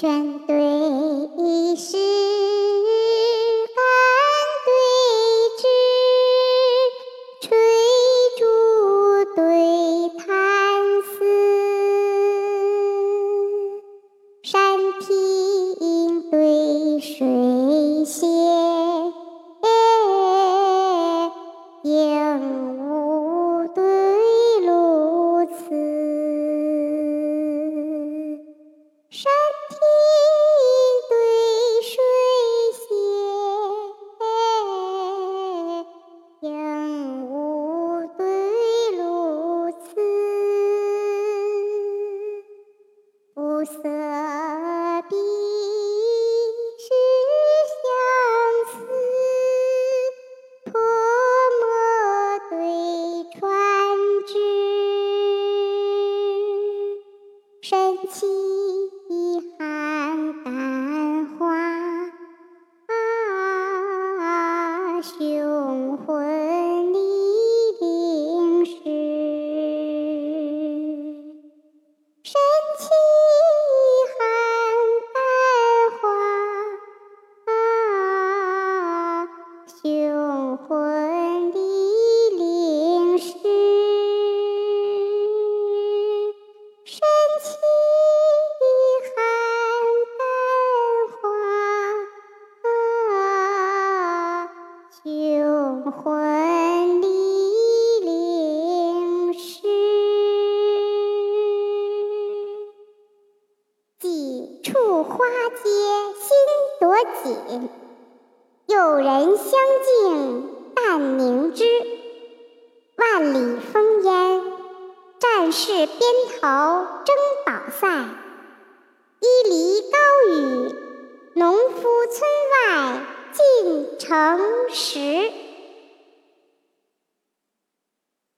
泉对石岸对峙翠竹对苔丝山青对水秀哎五色笔是相思，泼墨对传枝，深情。寒淡花，雄情。雄浑离灵时，几处花街心多紧，有人相敬但明知。是边头争宝赛；一犁高雨，农夫村外。进城时。